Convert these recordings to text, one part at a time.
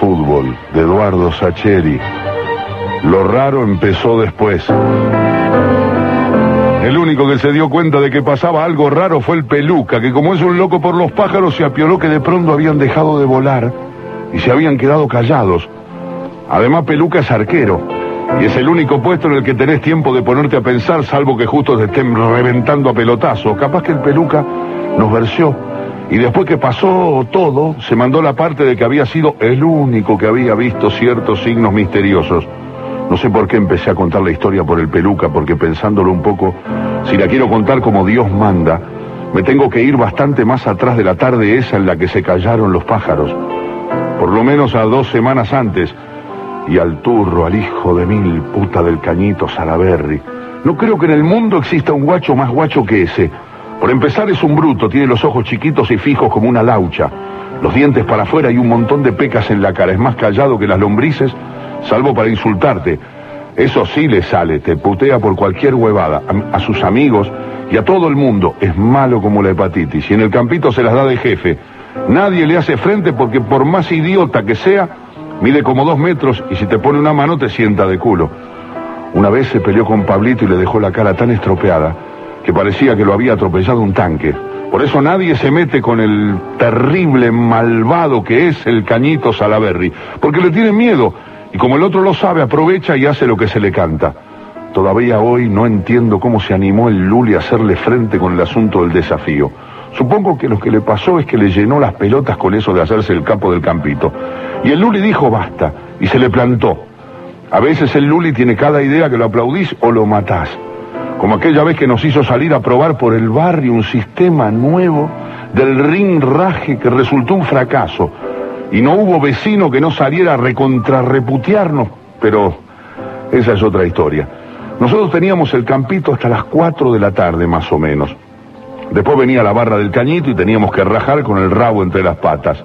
fútbol, de Eduardo Sacheri. Lo raro empezó después. El único que se dio cuenta de que pasaba algo raro fue el peluca, que como es un loco por los pájaros, se apioló que de pronto habían dejado de volar y se habían quedado callados. Además, peluca es arquero. Y es el único puesto en el que tenés tiempo de ponerte a pensar, salvo que justo te estén reventando a pelotazo. Capaz que el peluca nos versió. Y después que pasó todo, se mandó la parte de que había sido el único que había visto ciertos signos misteriosos. No sé por qué empecé a contar la historia por el peluca, porque pensándolo un poco, si la quiero contar como Dios manda, me tengo que ir bastante más atrás de la tarde esa en la que se callaron los pájaros. Por lo menos a dos semanas antes. Y al turro, al hijo de mil puta del cañito Salaberry. No creo que en el mundo exista un guacho más guacho que ese. Por empezar es un bruto, tiene los ojos chiquitos y fijos como una laucha, los dientes para afuera y un montón de pecas en la cara. Es más callado que las lombrices salvo para insultarte. Eso sí le sale, te putea por cualquier huevada, a, sus amigos y a todo el mundo. Es malo como la hepatitis y en el campito se las da de jefe. Nadie le hace frente porque por más idiota que sea, mide como dos metros y si te pone una mano te sienta de culo. Una vez se peleó con Pablito y le dejó la cara tan estropeada que parecía que lo había atropellado un tanque. Por eso nadie se mete con el terrible malvado que es el cañito Salaberry, porque le tiene miedo y como el otro lo sabe, aprovecha y hace lo que se le canta. Todavía hoy no entiendo cómo se animó el Luli a hacerle frente con el asunto del desafío. Supongo que lo que le pasó es que le llenó las pelotas con eso de hacerse el capo del campito. Y el Luli dijo basta, y se le plantó. A veces el Luli tiene cada idea que lo aplaudís o lo matás. Como aquella vez que nos hizo salir a probar por el barrio un sistema nuevo del ring raje que resultó un fracaso y no hubo vecino que no saliera a recontrarreputearnos, pero esa es otra historia. Nosotros teníamos el campito hasta las 4 de la tarde más o menos. Después venía la barra del cañito y teníamos que rajar con el rabo entre las patas.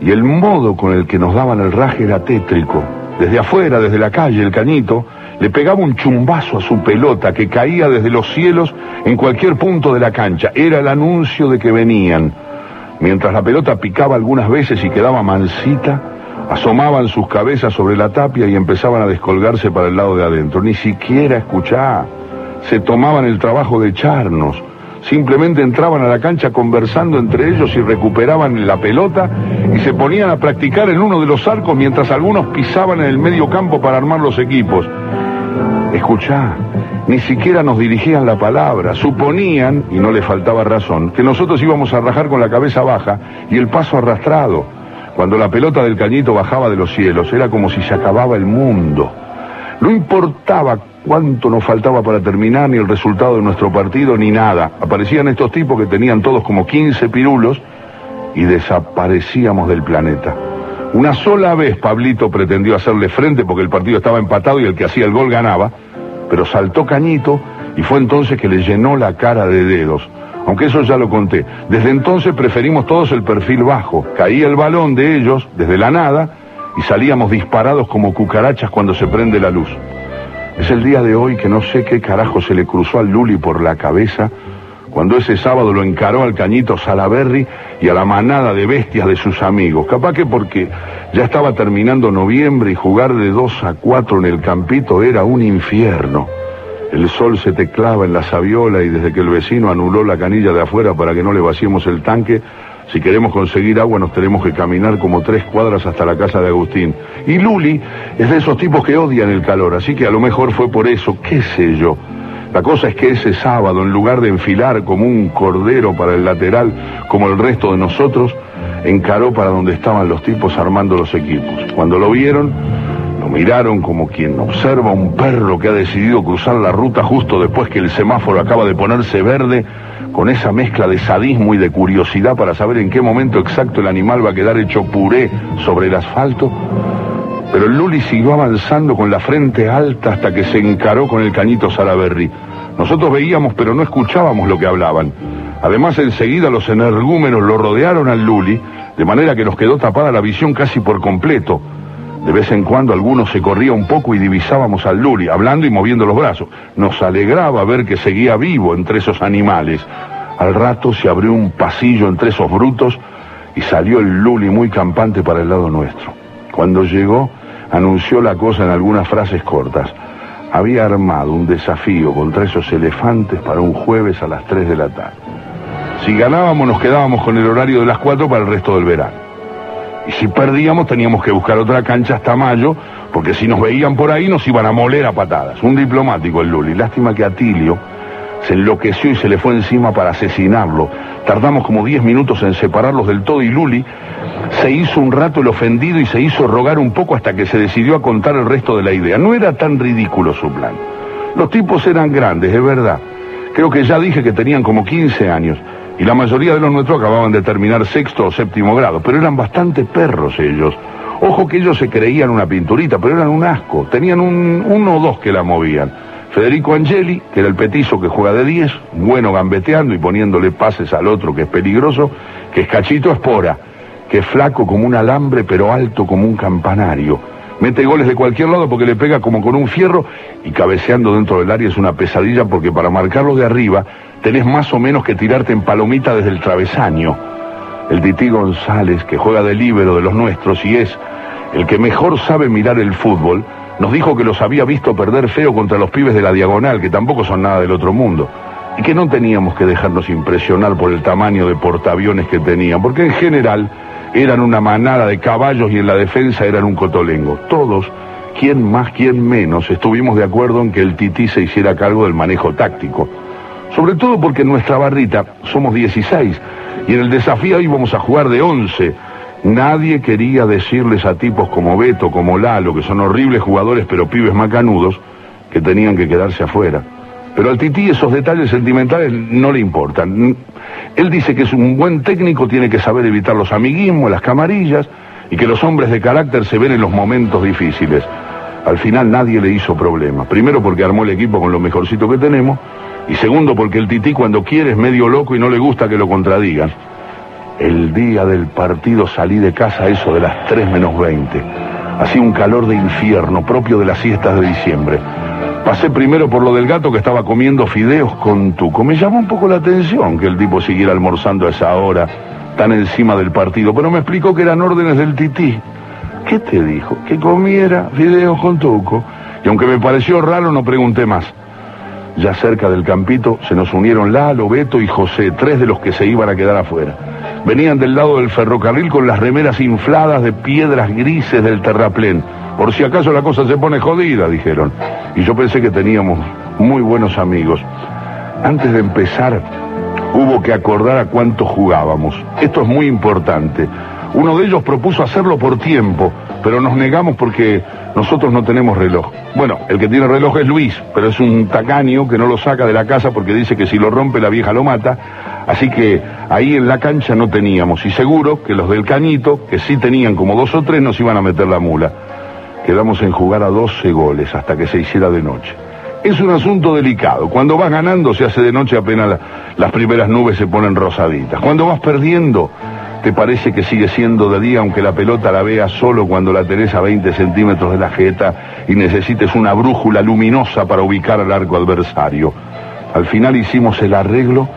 Y el modo con el que nos daban el raje era tétrico. Desde afuera, desde la calle, el cañito le pegaba un chumbazo a su pelota que caía desde los cielos en cualquier punto de la cancha. Era el anuncio de que venían. Mientras la pelota picaba algunas veces y quedaba mansita, asomaban sus cabezas sobre la tapia y empezaban a descolgarse para el lado de adentro. Ni siquiera escuchá. Se tomaban el trabajo de echarnos. Simplemente entraban a la cancha conversando entre ellos y recuperaban la pelota y se ponían a practicar en uno de los arcos mientras algunos pisaban en el medio campo para armar los equipos. Escuchá, ni siquiera nos dirigían la palabra, suponían, y no le faltaba razón, que nosotros íbamos a rajar con la cabeza baja y el paso arrastrado. Cuando la pelota del cañito bajaba de los cielos, era como si se acababa el mundo. No importaba cuánto nos faltaba para terminar, ni el resultado de nuestro partido, ni nada. Aparecían estos tipos que tenían todos como 15 pirulos y desaparecíamos del planeta. Una sola vez Pablito pretendió hacerle frente porque el partido estaba empatado y el que hacía el gol ganaba, pero saltó Cañito y fue entonces que le llenó la cara de dedos. Aunque eso ya lo conté. Desde entonces preferimos todos el perfil bajo. Caía el balón de ellos desde la nada y salíamos disparados como cucarachas cuando se prende la luz. Es el día de hoy que no sé qué carajo se le cruzó al Luli por la cabeza cuando ese sábado lo encaró al cañito Salaberry y a la manada de bestias de sus amigos. Capaz que porque ya estaba terminando noviembre y jugar de dos a cuatro en el campito era un infierno. El sol se te clava en la saviola y desde que el vecino anuló la canilla de afuera para que no le vaciemos el tanque, si queremos conseguir agua nos tenemos que caminar como tres cuadras hasta la casa de Agustín. Y Luli es de esos tipos que odian el calor, así que a lo mejor fue por eso, qué sé yo. La cosa es que ese sábado, en lugar de enfilar como un cordero para el lateral, como el resto de nosotros, encaró para donde estaban los tipos armando los equipos. Cuando lo vieron, lo miraron como quien observa un perro que ha decidido cruzar la ruta justo después que el semáforo acaba de ponerse verde, con esa mezcla de sadismo y de curiosidad para saber en qué momento exacto el animal va a quedar hecho puré sobre el asfalto. Pero Luli siguió avanzando con la frente alta hasta que se encaró con el cañito Salaberry. Nosotros veíamos pero no escuchábamos lo que hablaban. Además enseguida los energúmenos lo rodearon al Luli, de manera que nos quedó tapada la visión casi por completo. De vez en cuando alguno se corría un poco y divisábamos al Luli, hablando y moviendo los brazos. Nos alegraba ver que seguía vivo entre esos animales. Al rato se abrió un pasillo entre esos brutos y salió el Luli muy campante para el lado nuestro. Cuando llegó, anunció la cosa en algunas frases cortas. Había armado un desafío contra esos elefantes para un jueves a las 3 de la tarde. Si ganábamos nos quedábamos con el horario de las 4 para el resto del verano. Y si perdíamos teníamos que buscar otra cancha hasta mayo, porque si nos veían por ahí nos iban a moler a patadas. Un diplomático el Luli. Lástima que Atilio se enloqueció y se le fue encima para asesinarlo. Tardamos como 10 minutos en separarlos del todo y Luli se hizo un rato el ofendido y se hizo rogar un poco hasta que se decidió a contar el resto de la idea. No era tan ridículo su plan. Los tipos eran grandes, es verdad. Creo que ya dije que tenían como 15 años y la mayoría de los nuestros acababan de terminar sexto o séptimo grado, pero eran bastante perros ellos. Ojo que ellos se creían una pinturita, pero eran un asco. Tenían un, uno o dos que la movían. Federico Angeli, que era el petizo que juega de 10, bueno gambeteando y poniéndole pases al otro que es peligroso, que es Cachito Espora, que es flaco como un alambre pero alto como un campanario. Mete goles de cualquier lado porque le pega como con un fierro y cabeceando dentro del área es una pesadilla porque para marcarlo de arriba tenés más o menos que tirarte en palomita desde el travesaño. El Tití González, que juega de líbero de los nuestros y es el que mejor sabe mirar el fútbol, nos dijo que los había visto perder feo contra los pibes de la diagonal, que tampoco son nada del otro mundo, y que no teníamos que dejarnos impresionar por el tamaño de portaaviones que tenían, porque en general eran una manada de caballos y en la defensa eran un cotolengo. Todos, quien más, quien menos, estuvimos de acuerdo en que el Tití se hiciera cargo del manejo táctico. Sobre todo porque en nuestra barrita somos 16 y en el desafío íbamos a jugar de 11. Nadie quería decirles a tipos como Beto, como Lalo, que son horribles jugadores pero pibes macanudos, que tenían que quedarse afuera. Pero al Tití esos detalles sentimentales no le importan. Él dice que es un buen técnico, tiene que saber evitar los amiguismos, las camarillas, y que los hombres de carácter se ven en los momentos difíciles. Al final nadie le hizo problema. Primero porque armó el equipo con lo mejorcito que tenemos, y segundo porque el Tití cuando quiere es medio loco y no le gusta que lo contradigan. El día del partido salí de casa eso de las 3 menos 20. Hacía un calor de infierno propio de las siestas de diciembre. Pasé primero por lo del gato que estaba comiendo fideos con tuco. Me llamó un poco la atención que el tipo siguiera almorzando a esa hora, tan encima del partido, pero me explicó que eran órdenes del tití. ¿Qué te dijo? Que comiera fideos con tuco. Y aunque me pareció raro, no pregunté más. Ya cerca del campito se nos unieron Lalo, Beto y José, tres de los que se iban a quedar afuera. Venían del lado del ferrocarril con las remeras infladas de piedras grises del terraplén por si acaso la cosa se pone jodida, dijeron. Y yo pensé que teníamos muy buenos amigos. Antes de empezar, hubo que acordar a cuánto jugábamos. Esto es muy importante. Uno de ellos propuso hacerlo por tiempo, pero nos negamos porque nosotros no tenemos reloj. Bueno, el que tiene reloj es Luis, pero es un tacaño que no lo saca de la casa porque dice que si lo rompe la vieja lo mata. Así que ahí en la cancha no teníamos. Y seguro que los del cañito, que sí tenían como dos o tres, nos iban a meter la mula. Quedamos en jugar a 12 goles hasta que se hiciera de noche. Es un asunto delicado. Cuando vas ganando se hace de noche apenas las primeras nubes se ponen rosaditas. Cuando vas perdiendo te parece que sigue siendo de día aunque la pelota la veas solo cuando la tenés a 20 centímetros de la jeta y necesites una brújula luminosa para ubicar al arco adversario. Al final hicimos el arreglo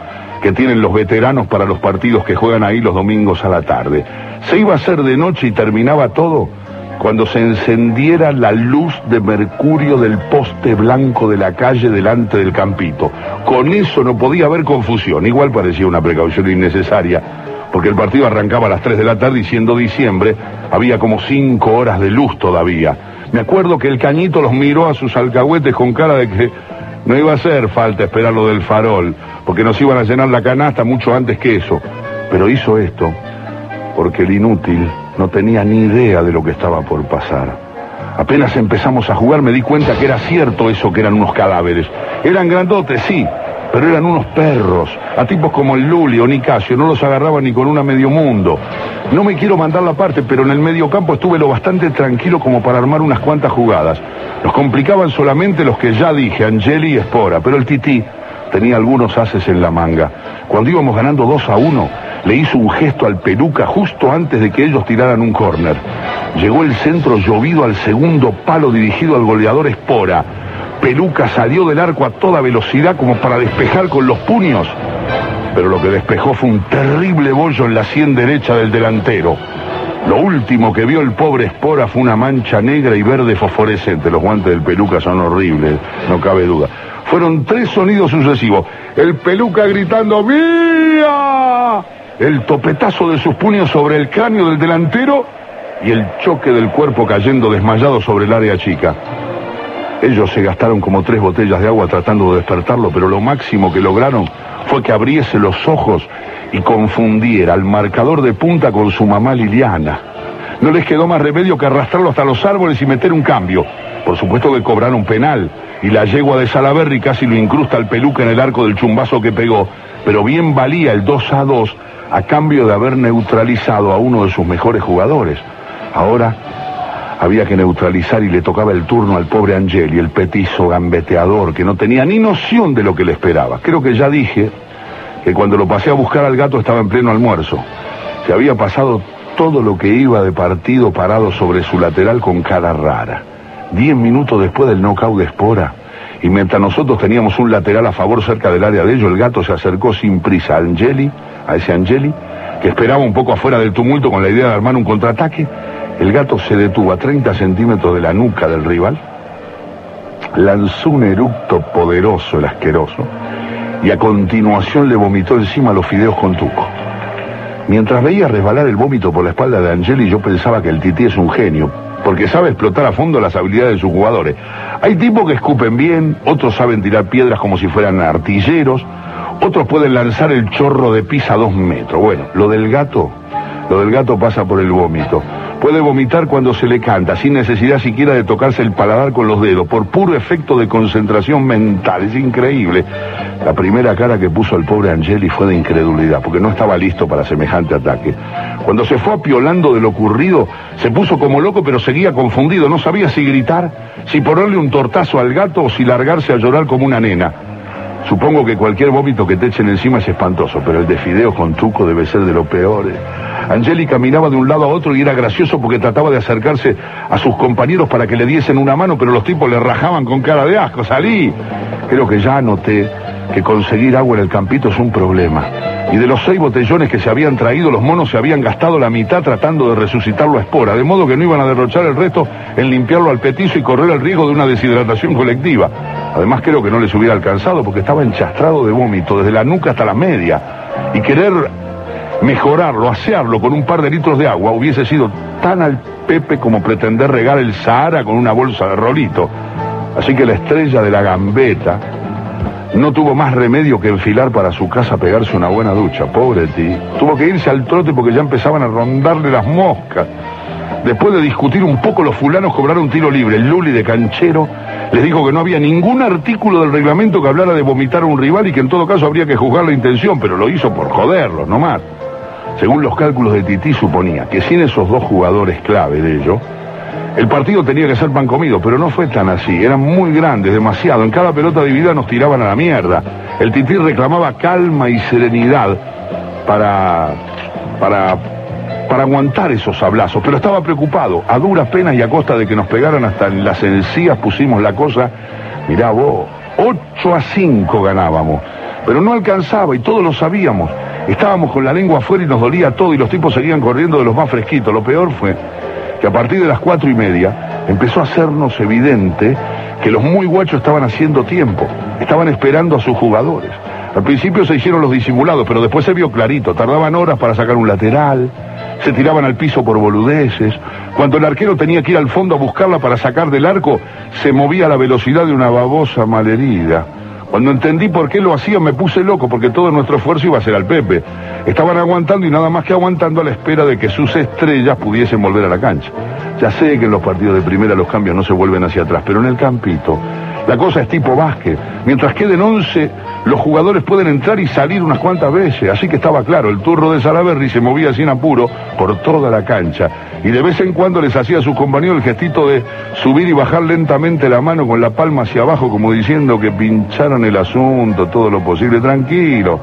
que tienen los veteranos para los partidos que juegan ahí los domingos a la tarde. Se iba a hacer de noche y terminaba todo cuando se encendiera la luz de mercurio del poste blanco de la calle delante del campito. Con eso no podía haber confusión, igual parecía una precaución innecesaria, porque el partido arrancaba a las 3 de la tarde y siendo diciembre había como 5 horas de luz todavía. Me acuerdo que el cañito los miró a sus alcahuetes con cara de que no iba a hacer falta esperar lo del farol, porque nos iban a llenar la canasta mucho antes que eso. Pero hizo esto porque el inútil no tenía ni idea de lo que estaba por pasar. Apenas empezamos a jugar me di cuenta que era cierto eso que eran unos cadáveres. Eran grandotes, sí, pero eran unos perros. A tipos como el Luli o Nicasio no los agarraban ni con una medio mundo. No me quiero mandar la parte, pero en el medio campo estuve lo bastante tranquilo como para armar unas cuantas jugadas. Nos complicaban solamente los que ya dije, Angeli y Espora, pero el Tití tenía algunos haces en la manga. Cuando íbamos ganando 2 a 1, le hizo un gesto al peluca justo antes de que ellos tiraran un córner. Llegó el centro llovido al segundo palo dirigido al goleador Espora. Peluca salió del arco a toda velocidad como para despejar con los puños. pero lo que despejó fue un terrible bollo en la sien derecha del delantero. Lo último que vio el pobre Espora fue una mancha negra y verde fosforescente. Los guantes del peluca son horribles, no cabe duda. Fueron tres sonidos sucesivos. El peluca gritando ¡Mía! El topetazo de sus puños sobre el cráneo del delantero y el choque del cuerpo cayendo desmayado sobre el área chica. Ellos se gastaron como tres botellas de agua tratando de despertarlo, pero lo máximo que lograron fue que abriese los ojos y confundiera al marcador de punta con su mamá Liliana. No les quedó más remedio que arrastrarlo hasta los árboles y meter un cambio. Por supuesto que cobraron penal y la yegua de Salaberry casi lo incrusta al peluca en el arco del chumbazo que pegó, pero bien valía el 2 a 2 a cambio de haber neutralizado a uno de sus mejores jugadores. Ahora había que neutralizar y le tocaba el turno al pobre Angeli, el petizo gambeteador que no tenía ni noción de lo que le esperaba. Creo que ya dije que cuando lo pasé a buscar al gato estaba en pleno almuerzo. Se había pasado todo lo que iba de partido parado sobre su lateral con cara rara. Diez minutos después del knockout de Espora, y mientras nosotros teníamos un lateral a favor cerca del área de ellos, el gato se acercó sin prisa a Angeli, a ese Angeli, que esperaba un poco afuera del tumulto con la idea de armar un contraataque. El gato se detuvo a 30 centímetros de la nuca del rival, lanzó un eructo poderoso, el asqueroso, y a continuación le vomitó encima los fideos con tuco. Mientras veía resbalar el vómito por la espalda de Angeli, yo pensaba que el tití es un genio, porque sabe explotar a fondo las habilidades de sus jugadores. Hay tipos que escupen bien, otros saben tirar piedras como si fueran artilleros, otros pueden lanzar el chorro de pisa a dos metros. Bueno, lo del gato, lo del gato pasa por el vómito. Puede vomitar cuando se le canta, sin necesidad siquiera de tocarse el paladar con los dedos, por puro efecto de concentración mental. Es increíble. La primera cara que puso el pobre Angeli fue de incredulidad, porque no estaba listo para semejante ataque. Cuando se fue apiolando de lo ocurrido, se puso como loco, pero seguía confundido. No sabía si gritar, si ponerle un tortazo al gato o si largarse a llorar como una nena. Supongo que cualquier vómito que te echen encima es espantoso, pero el de fideo con tuco debe ser de lo peor. Angeli caminaba de un lado a otro y era gracioso porque trataba de acercarse a sus compañeros para que le diesen una mano, pero los tipos le rajaban con cara de asco. Salí. Creo que ya noté que conseguir agua en el campito es un problema. Y de los seis botellones que se habían traído, los monos se habían gastado la mitad tratando de resucitarlo a espora, de modo que no iban a derrochar el resto en limpiarlo al petizo y correr el riesgo de una deshidratación colectiva. Además creo que no les hubiera alcanzado porque estaba enchastrado de vómito, desde la nuca hasta la media. Y querer mejorarlo, asearlo con un par de litros de agua hubiese sido tan al pepe como pretender regar el Sahara con una bolsa de rolito. Así que la estrella de la gambeta no tuvo más remedio que enfilar para su casa a pegarse una buena ducha. Pobre ti. Tuvo que irse al trote porque ya empezaban a rondarle las moscas. Después de discutir un poco, los fulanos cobraron tiro libre. El Luli de canchero les dijo que no había ningún artículo del reglamento que hablara de vomitar a un rival y que en todo caso habría que juzgar la intención, pero lo hizo por joderlos, nomás. Según los cálculos de Tití, suponía que sin esos dos jugadores clave de ello, el partido tenía que ser pan comido, pero no fue tan así. Eran muy grandes, demasiado. En cada pelota dividida nos tiraban a la mierda. El Tití reclamaba calma y serenidad para, para, para aguantar esos sablazos, pero estaba preocupado. A duras penas y a costa de que nos pegaran hasta en las encías pusimos la cosa. Mirá vos, 8 a 5 ganábamos, pero no alcanzaba y todos lo sabíamos. Estábamos con la lengua afuera y nos dolía todo y los tipos seguían corriendo de los más fresquitos. Lo peor fue que a partir de las cuatro y media empezó a hacernos evidente que los muy guachos estaban haciendo tiempo, estaban esperando a sus jugadores. Al principio se hicieron los disimulados, pero después se vio clarito, tardaban horas para sacar un lateral, se tiraban al piso por boludeces. Cuando el arquero tenía que ir al fondo a buscarla para sacar del arco, se movía a la velocidad de una babosa malherida. Cuando entendí por qué lo hacían me puse loco porque todo nuestro esfuerzo iba a ser al Pepe. Estaban aguantando y nada más que aguantando a la espera de que sus estrellas pudiesen volver a la cancha. Ya sé que en los partidos de primera los cambios no se vuelven hacia atrás, pero en el campito la cosa es tipo básquet. Mientras queden 11, los jugadores pueden entrar y salir unas cuantas veces. Así que estaba claro, el turro de Salaberry se movía sin apuro por toda la cancha. Y de vez en cuando les hacía a sus compañeros el gestito de subir y bajar lentamente la mano con la palma hacia abajo, como diciendo que pincharon el asunto, todo lo posible, tranquilo.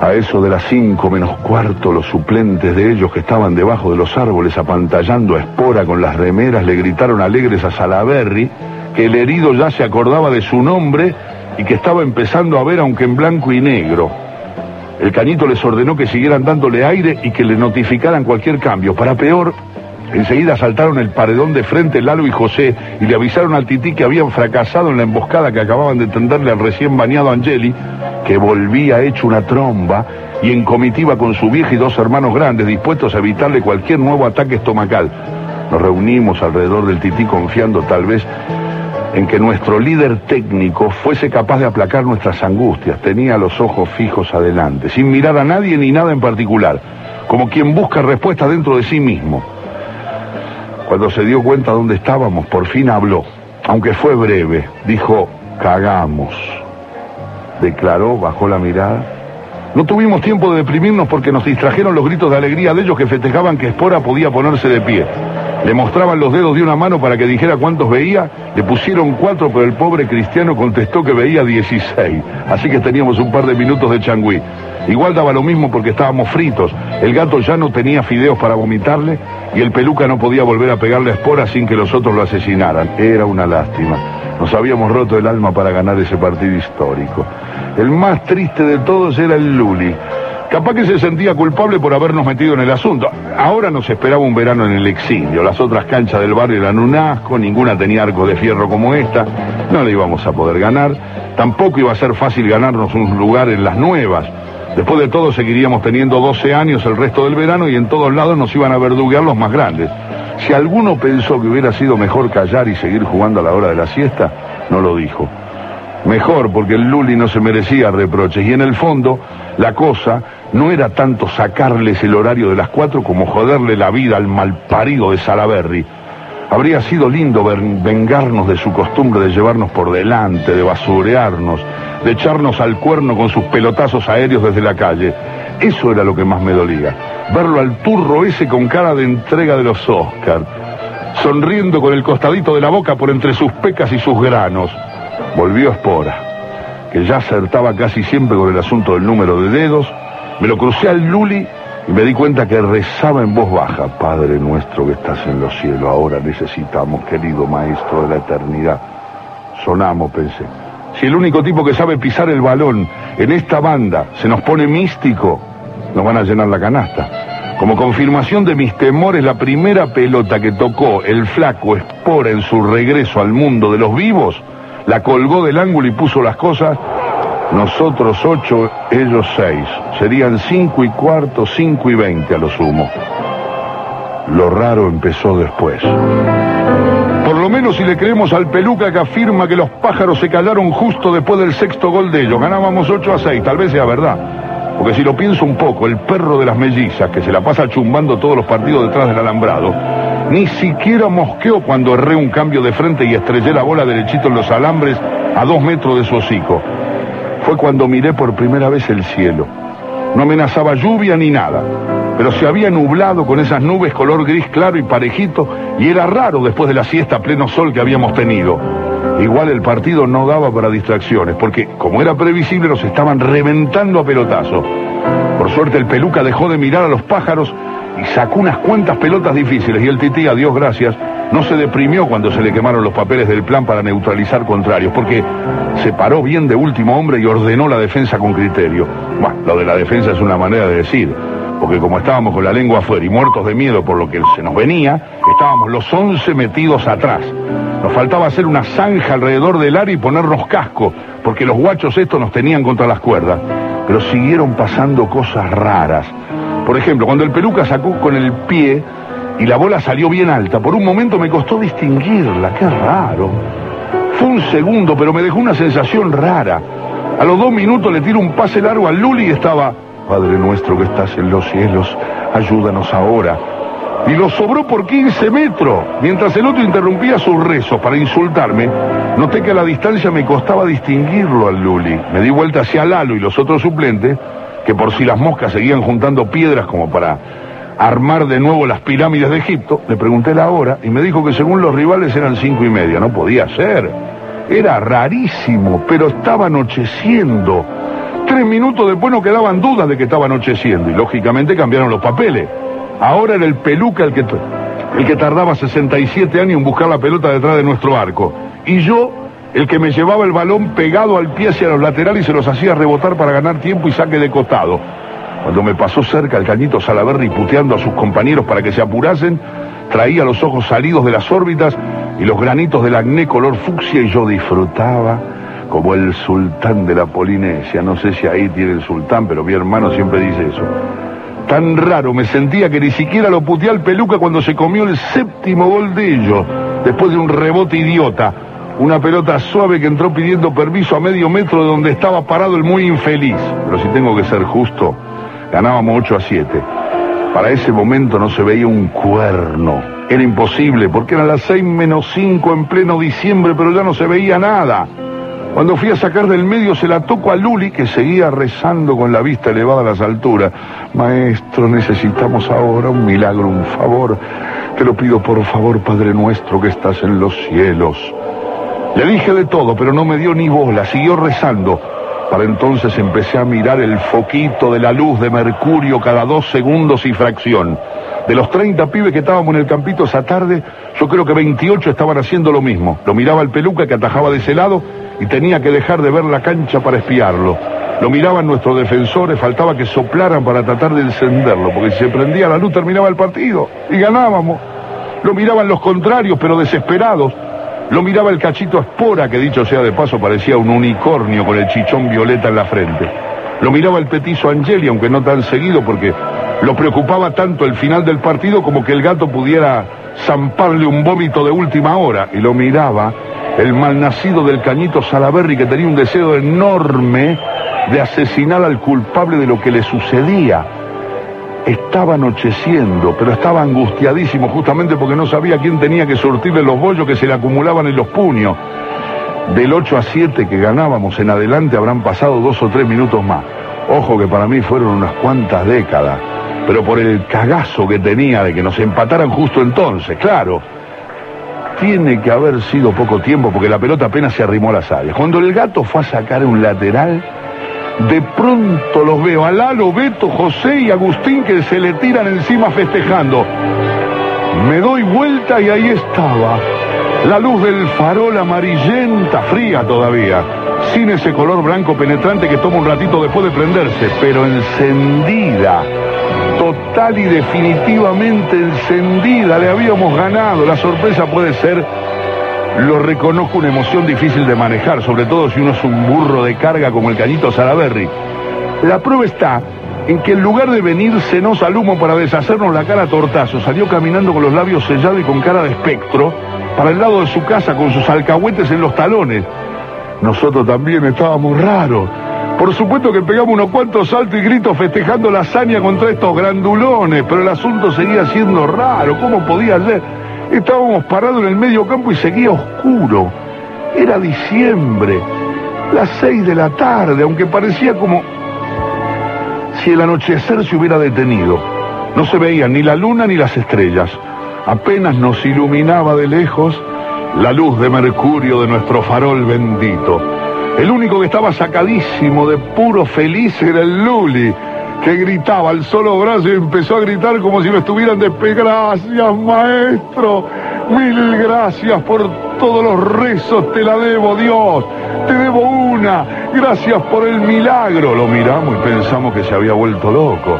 A eso de las cinco menos cuarto, los suplentes de ellos que estaban debajo de los árboles apantallando a espora con las remeras le gritaron alegres a Salaberry que el herido ya se acordaba de su nombre y que estaba empezando a ver aunque en blanco y negro. El cañito les ordenó que siguieran dándole aire y que le notificaran cualquier cambio. Para peor, enseguida saltaron el paredón de frente Lalo y José y le avisaron al tití que habían fracasado en la emboscada que acababan de tenderle al recién bañado Angeli, que volvía hecho una tromba y en comitiva con su vieja y dos hermanos grandes, dispuestos a evitarle cualquier nuevo ataque estomacal. Nos reunimos alrededor del tití confiando tal vez en que nuestro líder técnico fuese capaz de aplacar nuestras angustias. Tenía los ojos fijos adelante, sin mirar a nadie ni nada en particular, como quien busca respuesta dentro de sí mismo. Cuando se dio cuenta dónde estábamos, por fin habló, aunque fue breve, dijo, cagamos. Declaró, bajó la mirada. No tuvimos tiempo de deprimirnos porque nos distrajeron los gritos de alegría de ellos que festejaban que Espora podía ponerse de pie. Le mostraban los dedos de una mano para que dijera cuántos veía, le pusieron cuatro, pero el pobre cristiano contestó que veía 16. Así que teníamos un par de minutos de changüí. Igual daba lo mismo porque estábamos fritos. El gato ya no tenía fideos para vomitarle y el peluca no podía volver a pegarle a espora sin que los otros lo asesinaran. Era una lástima. Nos habíamos roto el alma para ganar ese partido histórico. El más triste de todos era el Luli. Capaz que se sentía culpable por habernos metido en el asunto. Ahora nos esperaba un verano en el exilio. Las otras canchas del barrio eran un asco, ninguna tenía arco de fierro como esta. No le íbamos a poder ganar. Tampoco iba a ser fácil ganarnos un lugar en las nuevas. Después de todo seguiríamos teniendo 12 años el resto del verano y en todos lados nos iban a verduguear los más grandes. Si alguno pensó que hubiera sido mejor callar y seguir jugando a la hora de la siesta, no lo dijo. Mejor porque el Luli no se merecía reproches y en el fondo la cosa no era tanto sacarles el horario de las cuatro como joderle la vida al malparido de Salaberry. Habría sido lindo vengarnos de su costumbre de llevarnos por delante, de basurearnos, de echarnos al cuerno con sus pelotazos aéreos desde la calle. Eso era lo que más me dolía. Verlo al turro ese con cara de entrega de los Oscars, sonriendo con el costadito de la boca por entre sus pecas y sus granos. Volvió Espora que ya acertaba casi siempre con el asunto del número de dedos, me lo crucé al Luli y me di cuenta que rezaba en voz baja, Padre nuestro que estás en los cielos, ahora necesitamos, querido Maestro de la eternidad. Sonamos, pensé. Si el único tipo que sabe pisar el balón en esta banda se nos pone místico, nos van a llenar la canasta. Como confirmación de mis temores, la primera pelota que tocó el flaco Espora en su regreso al mundo de los vivos la colgó del ángulo y puso las cosas. Nosotros ocho, ellos seis. Serían cinco y cuarto, cinco y veinte a lo sumo. Lo raro empezó después. Por lo menos si le creemos al peluca que afirma que los pájaros se callaron justo después del sexto gol de ellos. Ganábamos 8 a 6, tal vez sea verdad. Porque si lo pienso un poco, el perro de las mellizas que se la pasa chumbando todos los partidos detrás del alambrado, ni siquiera mosqueó cuando erré un cambio de frente y estrellé la bola derechito en los alambres a dos metros de su hocico. Fue cuando miré por primera vez el cielo. No amenazaba lluvia ni nada, pero se había nublado con esas nubes color gris claro y parejito y era raro después de la siesta a pleno sol que habíamos tenido. Igual el partido no daba para distracciones, porque como era previsible nos estaban reventando a pelotazo. Por suerte el peluca dejó de mirar a los pájaros y sacó unas cuantas pelotas difíciles y el tití, a Dios gracias, no se deprimió cuando se le quemaron los papeles del plan para neutralizar contrarios, porque se paró bien de último hombre y ordenó la defensa con criterio. Bueno, lo de la defensa es una manera de decir, porque como estábamos con la lengua afuera y muertos de miedo por lo que se nos venía, estábamos los once metidos atrás. Nos faltaba hacer una zanja alrededor del área y ponernos casco, porque los guachos estos nos tenían contra las cuerdas. Pero siguieron pasando cosas raras. Por ejemplo, cuando el peluca sacó con el pie y la bola salió bien alta, por un momento me costó distinguirla, qué raro. Fue un segundo, pero me dejó una sensación rara. A los dos minutos le tiro un pase largo al Luli y estaba, Padre nuestro que estás en los cielos, ayúdanos ahora. Y lo sobró por 15 metros. Mientras el otro interrumpía sus rezos para insultarme, noté que a la distancia me costaba distinguirlo al Luli. Me di vuelta hacia Lalo y los otros suplentes que por si las moscas seguían juntando piedras como para armar de nuevo las pirámides de Egipto, le pregunté la hora y me dijo que según los rivales eran cinco y media. No podía ser. Era rarísimo, pero estaba anocheciendo. Tres minutos después no quedaban dudas de que estaba anocheciendo y lógicamente cambiaron los papeles. Ahora era el peluca el que, el que tardaba 67 años en buscar la pelota detrás de nuestro arco. Y yo el que me llevaba el balón pegado al pie hacia los laterales y se los hacía rebotar para ganar tiempo y saque de costado. Cuando me pasó cerca el cañito Salaverri puteando a sus compañeros para que se apurasen, traía los ojos salidos de las órbitas y los granitos del acné color fucsia y yo disfrutaba como el sultán de la Polinesia. No sé si ahí tiene el sultán, pero mi hermano siempre dice eso. Tan raro me sentía que ni siquiera lo puteé al peluca cuando se comió el séptimo gol de ellos, después de un rebote idiota. Una pelota suave que entró pidiendo permiso a medio metro de donde estaba parado el muy infeliz. Pero si tengo que ser justo, ganábamos 8 a 7. Para ese momento no se veía un cuerno. Era imposible, porque eran las 6 menos 5 en pleno diciembre, pero ya no se veía nada. Cuando fui a sacar del medio se la tocó a Luli, que seguía rezando con la vista elevada a las alturas. Maestro, necesitamos ahora un milagro, un favor. Te lo pido por favor, Padre nuestro, que estás en los cielos. Le dije de todo, pero no me dio ni bola, siguió rezando. Para entonces empecé a mirar el foquito de la luz de Mercurio cada dos segundos y fracción. De los 30 pibes que estábamos en el campito esa tarde, yo creo que 28 estaban haciendo lo mismo. Lo miraba el peluca que atajaba de ese lado y tenía que dejar de ver la cancha para espiarlo. Lo miraban nuestros defensores, faltaba que soplaran para tratar de encenderlo, porque si se prendía la luz terminaba el partido y ganábamos. Lo miraban los contrarios, pero desesperados. Lo miraba el cachito Espora, que dicho sea de paso parecía un unicornio con el chichón violeta en la frente. Lo miraba el petizo Angeli, aunque no tan seguido, porque lo preocupaba tanto el final del partido como que el gato pudiera zamparle un vómito de última hora. Y lo miraba el malnacido del cañito Salaberry, que tenía un deseo enorme de asesinar al culpable de lo que le sucedía. Estaba anocheciendo, pero estaba angustiadísimo justamente porque no sabía quién tenía que surtirle los bollos que se le acumulaban en los puños. Del 8 a 7 que ganábamos en adelante habrán pasado dos o tres minutos más. Ojo que para mí fueron unas cuantas décadas, pero por el cagazo que tenía de que nos empataran justo entonces, claro. Tiene que haber sido poco tiempo porque la pelota apenas se arrimó a las áreas. Cuando el gato fue a sacar un lateral, de pronto los veo a Lalo, Beto, José y Agustín que se le tiran encima festejando. Me doy vuelta y ahí estaba. La luz del farol amarillenta, fría todavía, sin ese color blanco penetrante que toma un ratito después de prenderse, pero encendida, total y definitivamente encendida, le habíamos ganado. La sorpresa puede ser lo reconozco una emoción difícil de manejar, sobre todo si uno es un burro de carga como el cañito Salaberry. La prueba está en que en lugar de venírsenos al humo para deshacernos la cara a tortazo, salió caminando con los labios sellados y con cara de espectro para el lado de su casa con sus alcahuetes en los talones. Nosotros también estábamos raros. Por supuesto que pegamos unos cuantos saltos y gritos festejando la hazaña contra estos grandulones, pero el asunto seguía siendo raro. ¿Cómo podía ser? Estábamos parados en el medio campo y seguía oscuro. Era diciembre, las seis de la tarde, aunque parecía como si el anochecer se hubiera detenido. No se veían ni la luna ni las estrellas. Apenas nos iluminaba de lejos la luz de mercurio de nuestro farol bendito. El único que estaba sacadísimo de puro feliz era el Luli que gritaba al solo brazo y empezó a gritar como si lo estuvieran despegando. Gracias, maestro. Mil gracias por todos los rezos, te la debo, Dios. Te debo una. Gracias por el milagro. Lo miramos y pensamos que se había vuelto loco.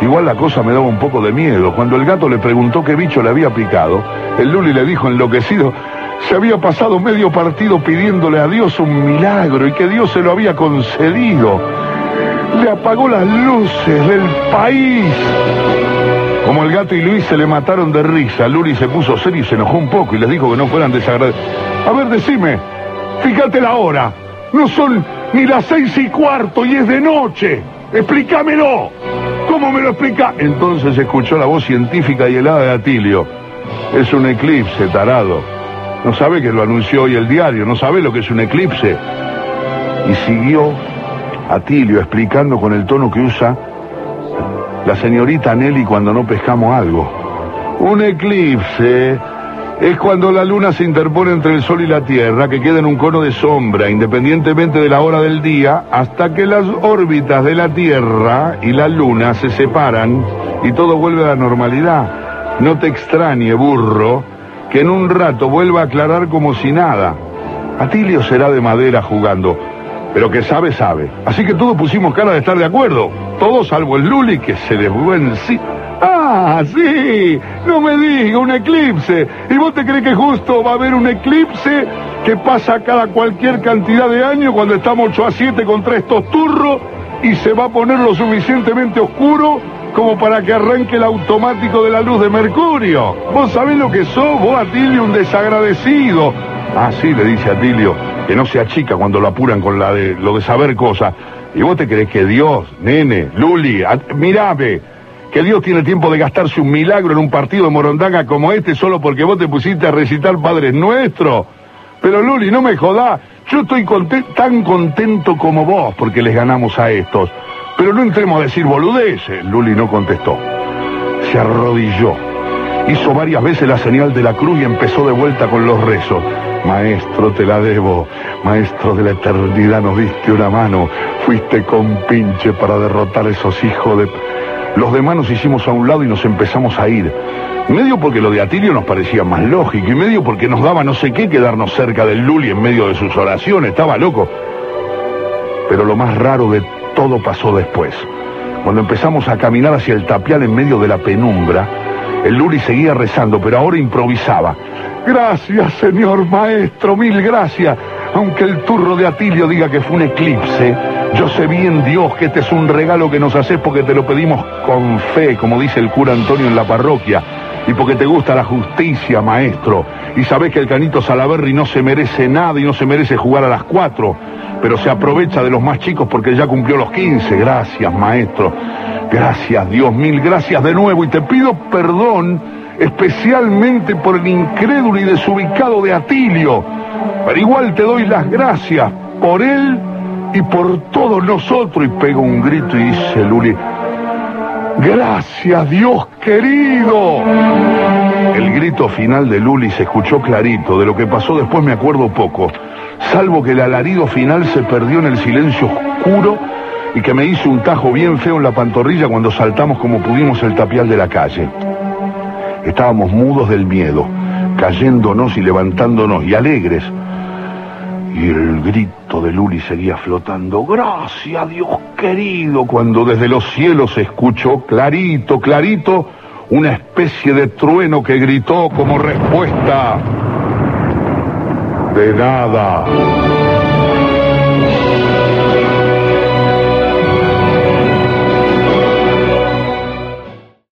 Igual la cosa me daba un poco de miedo. Cuando el gato le preguntó qué bicho le había picado, el Luli le dijo enloquecido, se había pasado medio partido pidiéndole a Dios un milagro y que Dios se lo había concedido le apagó las luces del país. Como el gato y Luis se le mataron de risa, Luri se puso serio y se enojó un poco y les dijo que no fueran desagradecidos. A ver, decime, fíjate la hora. No son ni las seis y cuarto y es de noche. Explícamelo. ¿Cómo me lo explica? Entonces escuchó la voz científica y helada de Atilio. Es un eclipse, tarado. No sabe que lo anunció hoy el diario, no sabe lo que es un eclipse. Y siguió Atilio explicando con el tono que usa la señorita Nelly cuando no pescamos algo. Un eclipse es cuando la luna se interpone entre el sol y la tierra, que queda en un cono de sombra, independientemente de la hora del día, hasta que las órbitas de la tierra y la luna se separan y todo vuelve a la normalidad. No te extrañe, burro, que en un rato vuelva a aclarar como si nada. Atilio será de madera jugando, pero que sabe, sabe. Así que todos pusimos cara de estar de acuerdo. Todos salvo el Luli que se fue en sí. Ah, sí, no me diga, un eclipse. ¿Y vos te crees que justo va a haber un eclipse que pasa cada cualquier cantidad de años cuando estamos 8 a 7 contra estos turros y se va a poner lo suficientemente oscuro como para que arranque el automático de la luz de Mercurio? ¿Vos sabés lo que sos, vos, Atilio, un desagradecido? Ah, sí, le dice Atilio, que no se achica cuando lo apuran con la de, lo de saber cosas. ¿Y vos te crees que Dios, nene, Luli, mirame, que Dios tiene tiempo de gastarse un milagro en un partido de Morondanga como este solo porque vos te pusiste a recitar Padres Nuestros. Pero Luli, no me jodás. Yo estoy tan contento como vos porque les ganamos a estos. Pero no entremos a decir boludeces. Luli no contestó. Se arrodilló. Hizo varias veces la señal de la cruz y empezó de vuelta con los rezos. Maestro, te la debo. Maestro de la eternidad, nos diste una mano. Fuiste con pinche para derrotar a esos hijos de... Los demás nos hicimos a un lado y nos empezamos a ir. Medio porque lo de Atilio nos parecía más lógico y medio porque nos daba no sé qué quedarnos cerca del Luli en medio de sus oraciones. Estaba loco. Pero lo más raro de todo pasó después. Cuando empezamos a caminar hacia el tapial en medio de la penumbra, el Luli seguía rezando, pero ahora improvisaba. Gracias, señor maestro, mil gracias. Aunque el turro de Atilio diga que fue un eclipse, yo sé bien, Dios, que este es un regalo que nos haces porque te lo pedimos con fe, como dice el cura Antonio en la parroquia, y porque te gusta la justicia, maestro, y sabés que el canito Salaberry no se merece nada y no se merece jugar a las cuatro, pero se aprovecha de los más chicos porque ya cumplió los quince. Gracias, maestro. Gracias, Dios, mil gracias de nuevo, y te pido perdón especialmente por el incrédulo y desubicado de Atilio pero igual te doy las gracias por él y por todos nosotros. Y pego un grito y dice Luli, gracias Dios querido. El grito final de Luli se escuchó clarito, de lo que pasó después me acuerdo poco, salvo que el alarido final se perdió en el silencio oscuro y que me hizo un tajo bien feo en la pantorrilla cuando saltamos como pudimos el tapial de la calle. Estábamos mudos del miedo, cayéndonos y levantándonos y alegres y el grito de Luli seguía flotando. Gracias, Dios querido, cuando desde los cielos se escuchó clarito, clarito, una especie de trueno que gritó como respuesta. De nada.